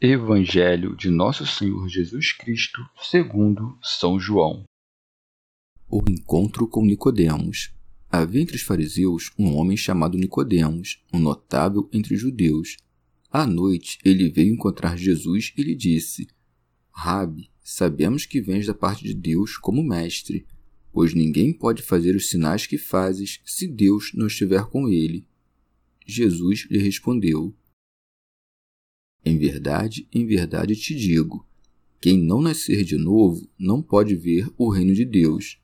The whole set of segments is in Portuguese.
Evangelho de Nosso Senhor Jesus Cristo, segundo São João. O encontro com Nicodemos. Havia entre os fariseus um homem chamado Nicodemos, um notável entre os judeus. À noite, ele veio encontrar Jesus e lhe disse: Rabi, sabemos que vens da parte de Deus como mestre, pois ninguém pode fazer os sinais que fazes se Deus não estiver com ele. Jesus lhe respondeu: em verdade, em verdade te digo: quem não nascer de novo não pode ver o reino de Deus.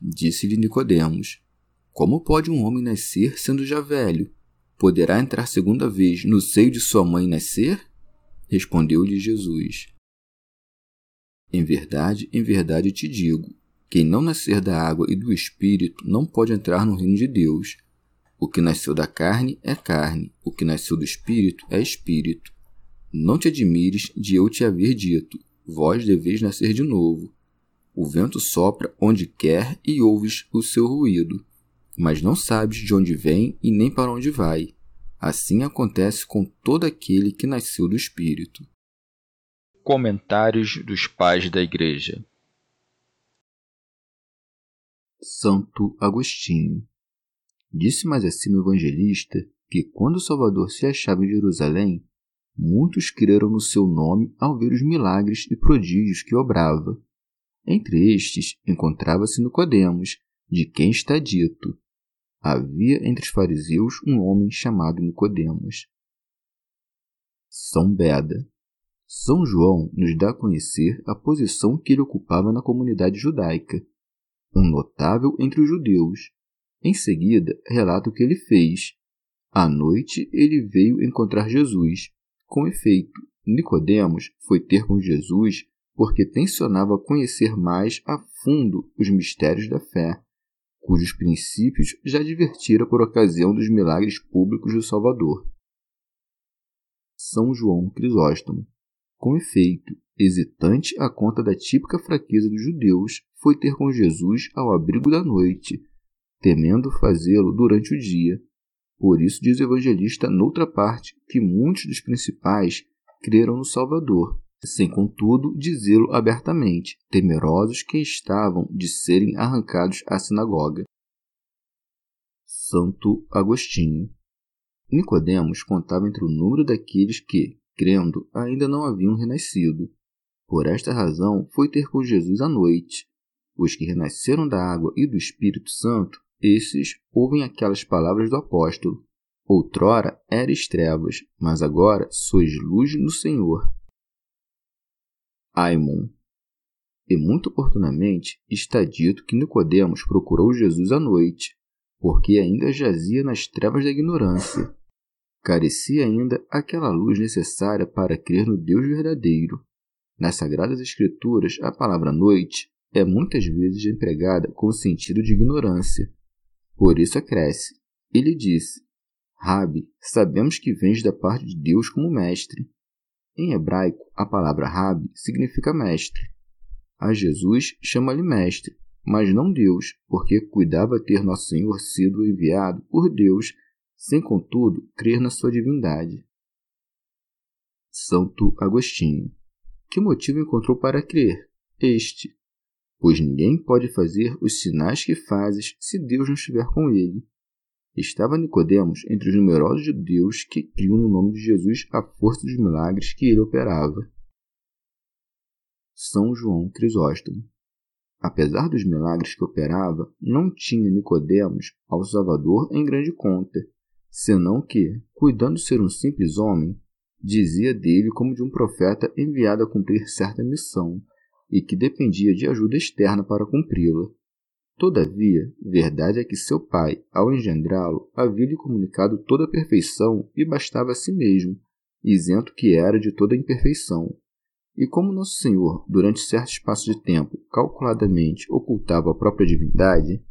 Disse-lhe Nicodemos: Como pode um homem nascer sendo já velho? Poderá entrar segunda vez no seio de sua mãe nascer? Respondeu-lhe Jesus: Em verdade, em verdade te digo: quem não nascer da água e do espírito não pode entrar no reino de Deus. O que nasceu da carne é carne, o que nasceu do espírito é espírito. Não te admires de eu te haver dito: vós deveis nascer de novo. O vento sopra onde quer e ouves o seu ruído, mas não sabes de onde vem e nem para onde vai. Assim acontece com todo aquele que nasceu do Espírito. Comentários dos Pais da Igreja Santo Agostinho Disse mais acima o evangelista que quando o Salvador se achava em Jerusalém, muitos creram no seu nome ao ver os milagres e prodígios que obrava. Entre estes encontrava-se Nicodemos, de quem está dito: Havia entre os fariseus um homem chamado Nicodemos. São Beda. São João nos dá a conhecer a posição que ele ocupava na comunidade judaica, um notável entre os judeus. Em seguida, relata o que ele fez. À noite, ele veio encontrar Jesus com efeito, Nicodemos foi ter com Jesus porque tensionava conhecer mais a fundo os mistérios da fé, cujos princípios já advertira por ocasião dos milagres públicos do Salvador. São João Crisóstomo. Com efeito, hesitante à conta da típica fraqueza dos judeus, foi ter com Jesus ao abrigo da noite, temendo fazê-lo durante o dia, por isso diz o evangelista noutra parte que muitos dos principais creram no Salvador, sem contudo dizê-lo abertamente, temerosos que estavam de serem arrancados à sinagoga. Santo Agostinho Nicodemos contava entre o número daqueles que, crendo, ainda não haviam renascido. Por esta razão foi ter com Jesus à noite. Os que renasceram da água e do Espírito Santo esses ouvem aquelas palavras do apóstolo: Outrora eres trevas, mas agora sois luz no Senhor. Aimon. E muito oportunamente está dito que Nicodemos procurou Jesus à noite, porque ainda jazia nas trevas da ignorância. Carecia ainda aquela luz necessária para crer no Deus verdadeiro. Nas Sagradas Escrituras, a palavra noite é muitas vezes empregada com o sentido de ignorância, por isso acresce. Ele disse: Rabi, sabemos que vens da parte de Deus como mestre. Em hebraico, a palavra Rabi significa mestre. A Jesus chama-lhe mestre, mas não Deus, porque cuidava ter nosso Senhor sido enviado por Deus, sem contudo crer na sua divindade. Santo Agostinho. Que motivo encontrou para crer? Este, pois ninguém pode fazer os sinais que fazes se Deus não estiver com ele. Estava Nicodemos entre os numerosos judeus que criam no nome de Jesus a força dos milagres que ele operava. São João Crisóstomo. Apesar dos milagres que operava, não tinha Nicodemos ao Salvador em grande conta, senão que, cuidando ser um simples homem, dizia dele como de um profeta enviado a cumprir certa missão e que dependia de ajuda externa para cumpri-la. Todavia, verdade é que seu pai, ao engendrá-lo, havia lhe comunicado toda a perfeição e bastava a si mesmo, isento que era de toda imperfeição. E como Nosso Senhor, durante certo espaço de tempo, calculadamente ocultava a própria divindade,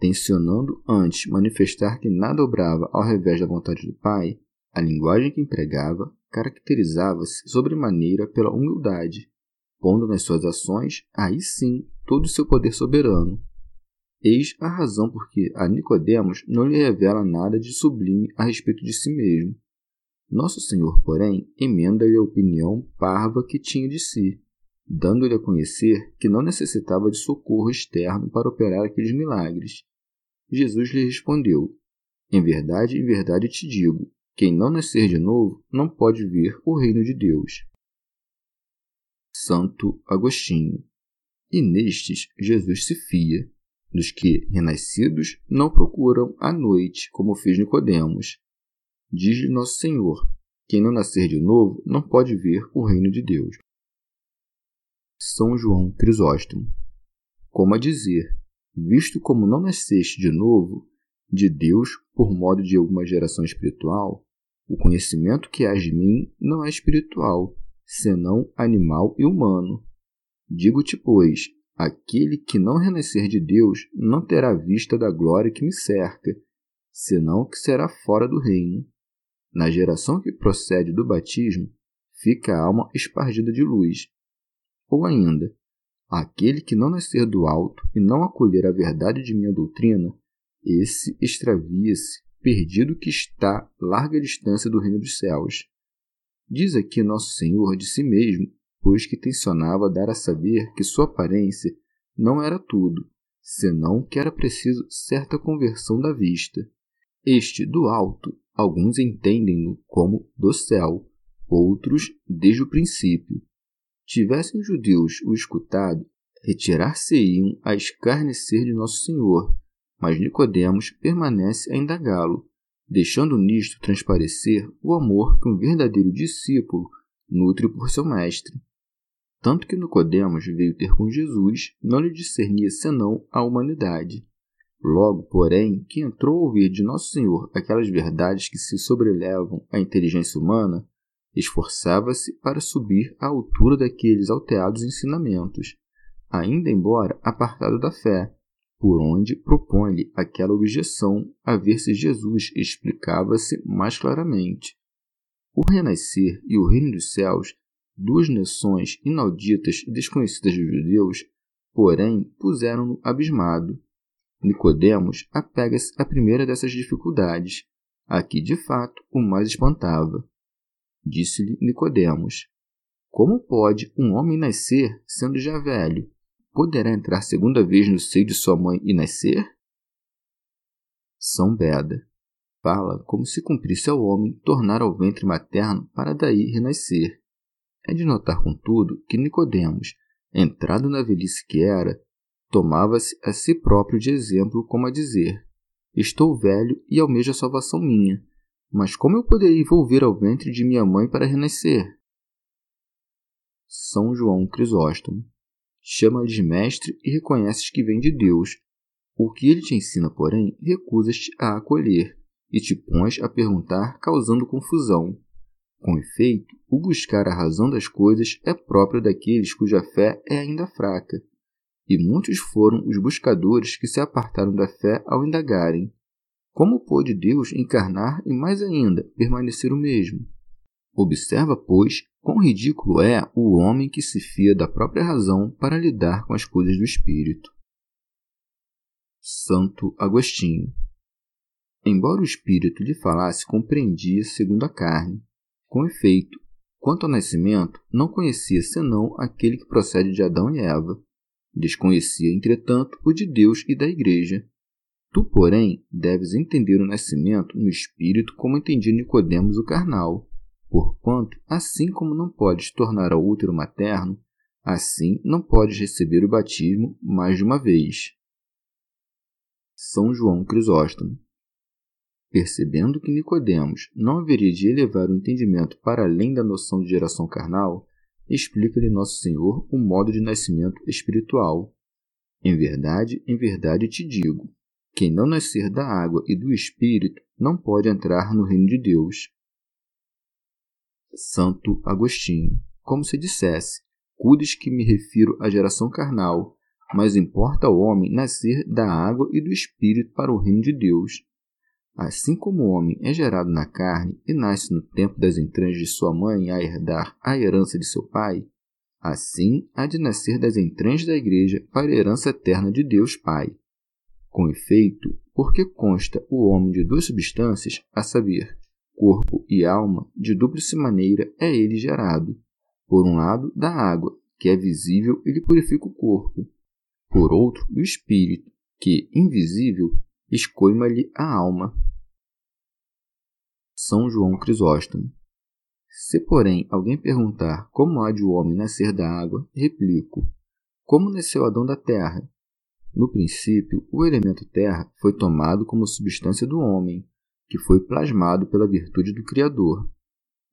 tensionando antes manifestar que nada obrava ao revés da vontade do Pai, a linguagem que empregava caracterizava-se sobremaneira pela humildade, pondo nas suas ações, aí sim, todo o seu poder soberano. Eis a razão por que a Nicodemos não lhe revela nada de sublime a respeito de si mesmo, nosso Senhor, porém, emenda-lhe a opinião parva que tinha de si, dando-lhe a conhecer que não necessitava de socorro externo para operar aqueles milagres. Jesus lhe respondeu: Em verdade, em verdade te digo: quem não nascer de novo não pode ver o reino de Deus. Santo Agostinho. E nestes Jesus se fia, dos que, renascidos, não procuram à noite, como fez Nicodemos, Diz-lhe Nosso Senhor: quem não nascer de novo não pode ver o reino de Deus. São João Crisóstomo. Como a dizer, visto como não nasceste de novo, de Deus por modo de alguma geração espiritual, o conhecimento que há de mim não é espiritual, senão animal e humano. Digo-te, pois, aquele que não renascer de Deus não terá vista da glória que me cerca, senão que será fora do reino. Na geração que procede do batismo, fica a alma espargida de luz. Ou ainda, aquele que não nascer do alto e não acolher a verdade de minha doutrina, esse extravia-se, perdido que está larga distância do reino dos céus. Diz aqui Nosso Senhor de si mesmo, pois que tensionava dar a saber que sua aparência não era tudo, senão que era preciso certa conversão da vista. Este do alto Alguns entendem-no como do céu, outros desde o princípio. Tivessem os judeus o escutado, retirar-se-iam a escarnecer de Nosso Senhor, mas Nicodemos permanece a indagá-lo, deixando nisto transparecer o amor que um verdadeiro discípulo nutre por seu mestre. Tanto que Nicodemos veio ter com Jesus, não lhe discernia senão a humanidade. Logo, porém, que entrou a ouvir de Nosso Senhor aquelas verdades que se sobrelevam à inteligência humana, esforçava-se para subir à altura daqueles alteados ensinamentos, ainda embora apartado da fé, por onde propõe-lhe aquela objeção a ver se Jesus explicava-se mais claramente. O renascer e o reino dos céus, duas noções inauditas e desconhecidas dos judeus, porém puseram-no abismado Nicodemos apega-se à primeira dessas dificuldades, a que de fato o mais espantava. Disse-lhe Nicodemos: Como pode um homem nascer sendo já velho? Poderá entrar segunda vez no seio de sua mãe e nascer? São Beda fala como se cumprisse ao homem tornar ao ventre materno para daí renascer. É de notar, contudo, que Nicodemos, entrado na velhice que era, tomava-se a si próprio de exemplo, como a dizer: Estou velho e almejo a salvação minha, mas como eu poderia volver ao ventre de minha mãe para renascer? São João Crisóstomo. Chama-lhe de mestre e reconheces que vem de Deus. O que ele te ensina, porém, recusas-te a acolher e te pões a perguntar, causando confusão. Com efeito, o buscar a razão das coisas é próprio daqueles cuja fé é ainda fraca e muitos foram os buscadores que se apartaram da fé ao indagarem: como pôde Deus encarnar e, mais ainda, permanecer o mesmo? Observa, pois, quão ridículo é o homem que se fia da própria razão para lidar com as coisas do espírito. Santo Agostinho. Embora o espírito lhe falasse, compreendia segundo a carne. Com efeito, quanto ao nascimento, não conhecia senão aquele que procede de Adão e Eva, Desconhecia, entretanto, o de Deus e da Igreja. Tu, porém, deves entender o nascimento no espírito como entendia Nicodemos o carnal, porquanto, assim como não podes tornar ao útero materno, assim não podes receber o batismo mais de uma vez. São João Crisóstomo Percebendo que Nicodemos não haveria de elevar o entendimento para além da noção de geração carnal, explica-lhe Nosso Senhor o modo de nascimento espiritual. Em verdade, em verdade te digo, quem não nascer da água e do Espírito não pode entrar no reino de Deus. Santo Agostinho, como se dissesse, cuides que me refiro à geração carnal, mas importa ao homem nascer da água e do Espírito para o reino de Deus. Assim como o homem é gerado na carne e nasce no tempo das entranhas de sua mãe a herdar a herança de seu pai, assim há de nascer das entranhas da Igreja para a herança eterna de Deus Pai. Com efeito, porque consta o homem de duas substâncias, a saber, corpo e alma, de dúplice maneira é ele gerado. Por um lado, da água, que é visível e lhe purifica o corpo. Por outro, do espírito, que, invisível, escoima-lhe a alma. São João Crisóstomo. Se, porém, alguém perguntar como há de o homem nascer da água, replico: Como nasceu Adão da terra? No princípio, o elemento terra foi tomado como substância do homem, que foi plasmado pela virtude do Criador.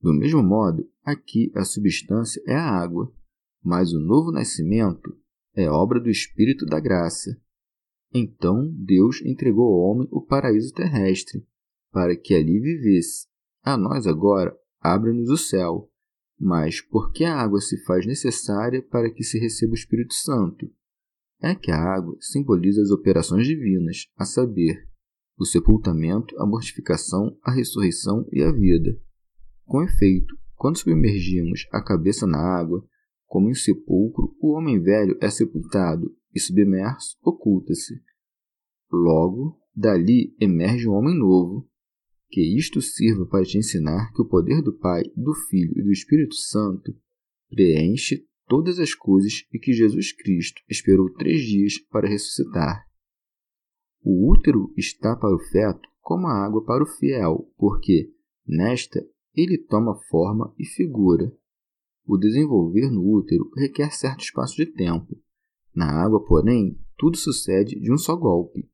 Do mesmo modo, aqui a substância é a água, mas o novo nascimento é obra do Espírito da graça. Então Deus entregou ao homem o paraíso terrestre, para que ali vivesse. A nós agora abre-nos o céu, mas porque a água se faz necessária para que se receba o Espírito Santo? é que a água simboliza as operações divinas, a saber, o sepultamento, a mortificação, a ressurreição e a vida. Com efeito, quando submergimos a cabeça na água, como em sepulcro, o homem velho é sepultado e submerso oculta-se. Logo, dali emerge um homem novo. Que isto sirva para te ensinar que o poder do Pai, do Filho e do Espírito Santo preenche todas as coisas e que Jesus Cristo esperou três dias para ressuscitar. O útero está para o feto como a água para o fiel, porque, nesta, ele toma forma e figura. O desenvolver no útero requer certo espaço de tempo. Na água, porém, tudo sucede de um só golpe.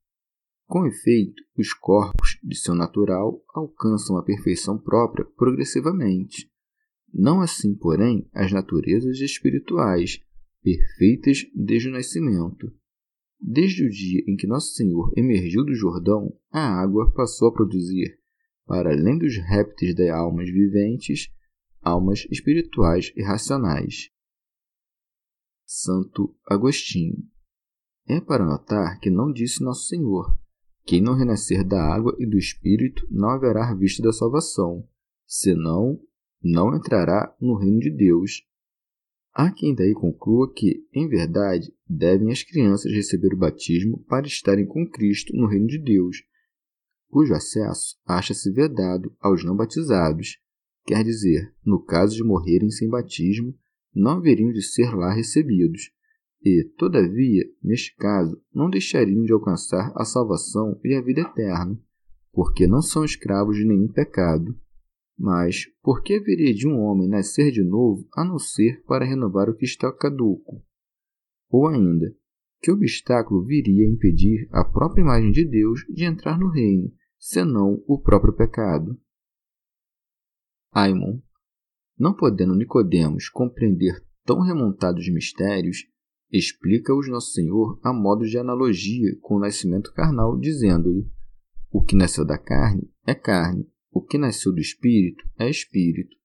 Com efeito, os corpos, de seu natural, alcançam a perfeição própria progressivamente. Não assim, porém, as naturezas espirituais, perfeitas desde o nascimento. Desde o dia em que Nosso Senhor emergiu do Jordão, a água passou a produzir, para além dos répteis das almas viventes, almas espirituais e racionais. Santo Agostinho. É para notar que não disse Nosso Senhor: quem não renascer da água e do Espírito não haverá vista da salvação, senão não entrará no reino de Deus. Há quem daí conclua que, em verdade, devem as crianças receber o batismo para estarem com Cristo no reino de Deus, cujo acesso acha-se vedado aos não batizados, quer dizer, no caso de morrerem sem batismo, não haveriam de ser lá recebidos, e, todavia, neste caso, não deixariam de alcançar a salvação e a vida eterna, porque não são escravos de nenhum pecado. Mas por que haveria de um homem nascer de novo a não ser para renovar o que está caduco? Ou ainda, que obstáculo viria a impedir a própria imagem de Deus de entrar no reino, senão o próprio pecado? Aimon, não podendo Nicodemos compreender tão remontados mistérios, explica-os Nosso Senhor a modo de analogia com o nascimento carnal, dizendo-lhe: O que nasceu da carne é carne, o que nasceu do espírito é espírito.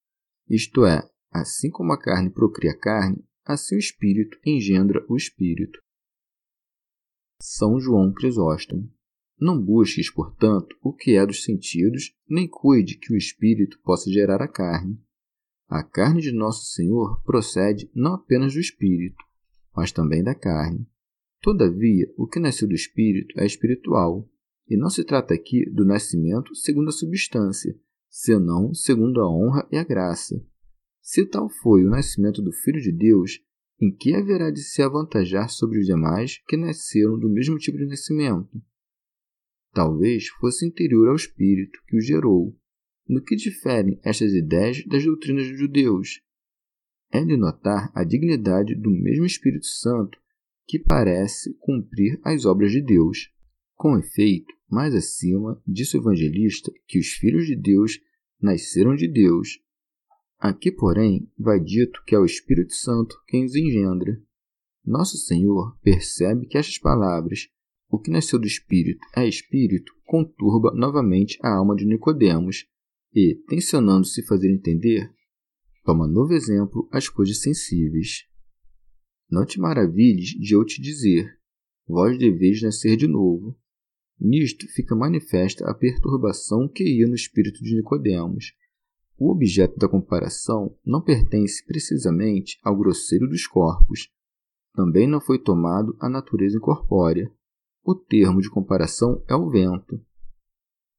Isto é, assim como a carne procria carne, assim o espírito engendra o espírito. São João Crisóstomo. Não busques, portanto, o que é dos sentidos, nem cuide que o espírito possa gerar a carne. A carne de nosso Senhor procede não apenas do espírito, mas também da carne. Todavia, o que nasceu do espírito é espiritual, e não se trata aqui do nascimento segundo a substância, senão segundo a honra e a graça. Se tal foi o nascimento do Filho de Deus, em que haverá de se avantajar sobre os demais que nasceram do mesmo tipo de nascimento? talvez fosse interior ao espírito que o gerou. No que diferem estas ideias das doutrinas dos judeus? É de notar a dignidade do mesmo Espírito Santo que parece cumprir as obras de Deus. Com efeito, mais acima, disse o evangelista que os filhos de Deus nasceram de Deus. Aqui, porém, vai dito que é o Espírito Santo quem os engendra. Nosso Senhor percebe que estas palavras, o que nasceu do Espírito é Espírito, conturba novamente a alma de Nicodemos e, tensionando se fazer entender, toma novo exemplo às coisas sensíveis. Não te maravilhes de eu te dizer, vós deveis nascer de novo. Nisto fica manifesta a perturbação que ia no espírito de Nicodemos. O objeto da comparação não pertence precisamente ao grosseiro dos corpos. Também não foi tomado a natureza incorpórea. O termo de comparação é o vento.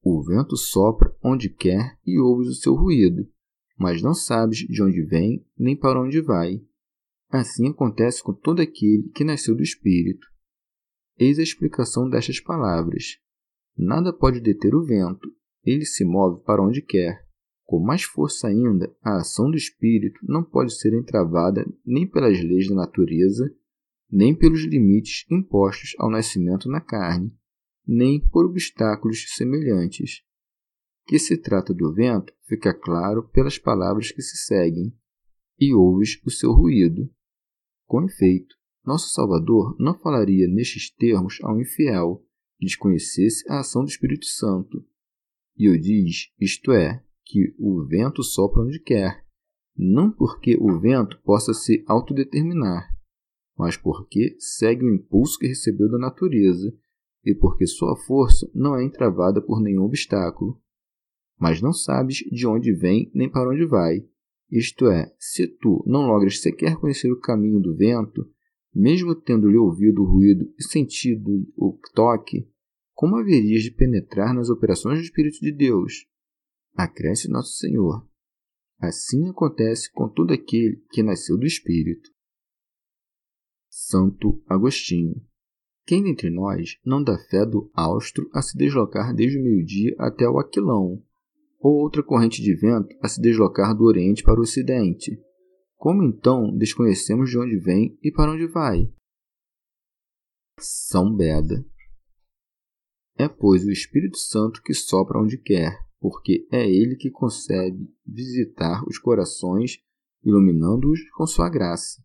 O vento sopra onde quer e ouves o seu ruído, mas não sabes de onde vem nem para onde vai. Assim acontece com todo aquele que nasceu do Espírito. Eis a explicação destas palavras. Nada pode deter o vento, ele se move para onde quer. Com mais força ainda, a ação do Espírito não pode ser entravada nem pelas leis da natureza, nem pelos limites impostos ao nascimento na carne, nem por obstáculos semelhantes. Que se trata do vento fica claro pelas palavras que se seguem, e ouves o seu ruído. Com efeito, nosso Salvador não falaria nestes termos ao infiel que desconhecesse a ação do Espírito Santo. E o diz, isto é, que o vento sopra onde quer, não porque o vento possa se autodeterminar, mas porque segue o impulso que recebeu da natureza e porque sua força não é entravada por nenhum obstáculo. Mas não sabes de onde vem nem para onde vai. Isto é, se tu não logras sequer conhecer o caminho do vento, mesmo tendo-lhe ouvido o ruído e sentido o toque, como haverias de penetrar nas operações do Espírito de Deus? Acresce Nosso Senhor. Assim acontece com todo aquele que nasceu do Espírito. Santo Agostinho. Quem dentre nós não dá fé do austro a se deslocar desde o meio-dia até o aquilão, ou outra corrente de vento a se deslocar do oriente para o ocidente? Como então desconhecemos de onde vem e para onde vai? São Beda. É, pois, o Espírito Santo que sopra onde quer, porque é ele que consegue visitar os corações, iluminando-os com sua graça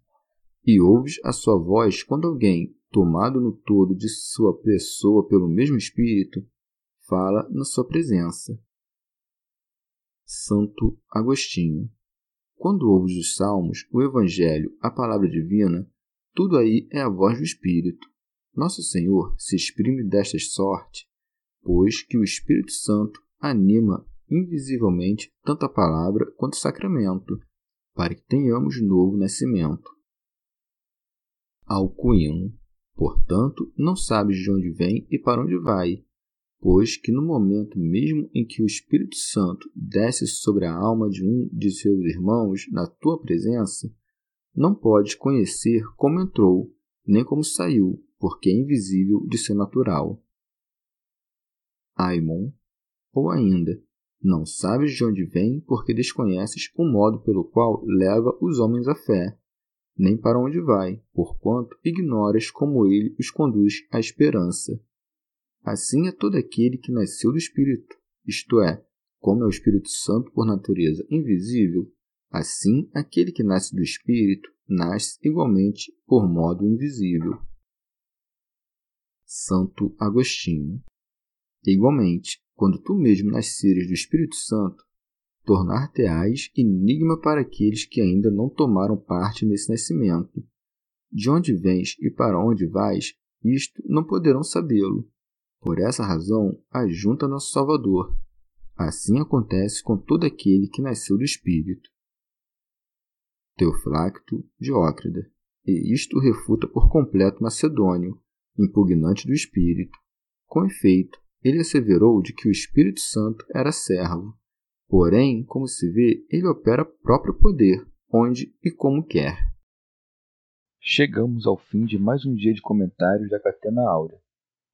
e ouves a sua voz quando alguém, tomado no todo de sua pessoa pelo mesmo Espírito, fala na sua presença. Santo Agostinho. Quando ouves os Salmos, o Evangelho, a palavra divina, tudo aí é a voz do Espírito. Nosso Senhor se exprime desta sorte, pois que o Espírito Santo anima invisivelmente tanto a palavra quanto o sacramento, para que tenhamos novo nascimento alcuino. Portanto, não sabes de onde vem e para onde vai, pois que no momento mesmo em que o Espírito Santo desce sobre a alma de um de seus irmãos na tua presença, não podes conhecer como entrou, nem como saiu, porque é invisível de seu natural. Aimon, ou ainda, não sabes de onde vem porque desconheces o modo pelo qual leva os homens à fé, nem para onde vai, porquanto ignoras como ele os conduz à esperança. Assim é todo aquele que nasceu do Espírito, isto é, como é o Espírito Santo por natureza invisível, assim aquele que nasce do Espírito nasce igualmente por modo invisível. Santo Agostinho. Igualmente, quando tu mesmo nasceres do Espírito Santo, tornar-te-ás enigma para aqueles que ainda não tomaram parte nesse nascimento. De onde vens e para onde vais, isto não poderão sabê-lo. Por essa razão, ajunta nosso Salvador. Assim acontece com todo aquele que nasceu do Espírito. Teoflacto Diócrida. E isto refuta por completo Macedônio, impugnante do Espírito. Com efeito, ele asseverou de que o Espírito Santo era servo, Porém, como se vê, ele opera próprio poder, onde e como quer. Chegamos ao fim de mais um dia de comentários da Catena Áurea.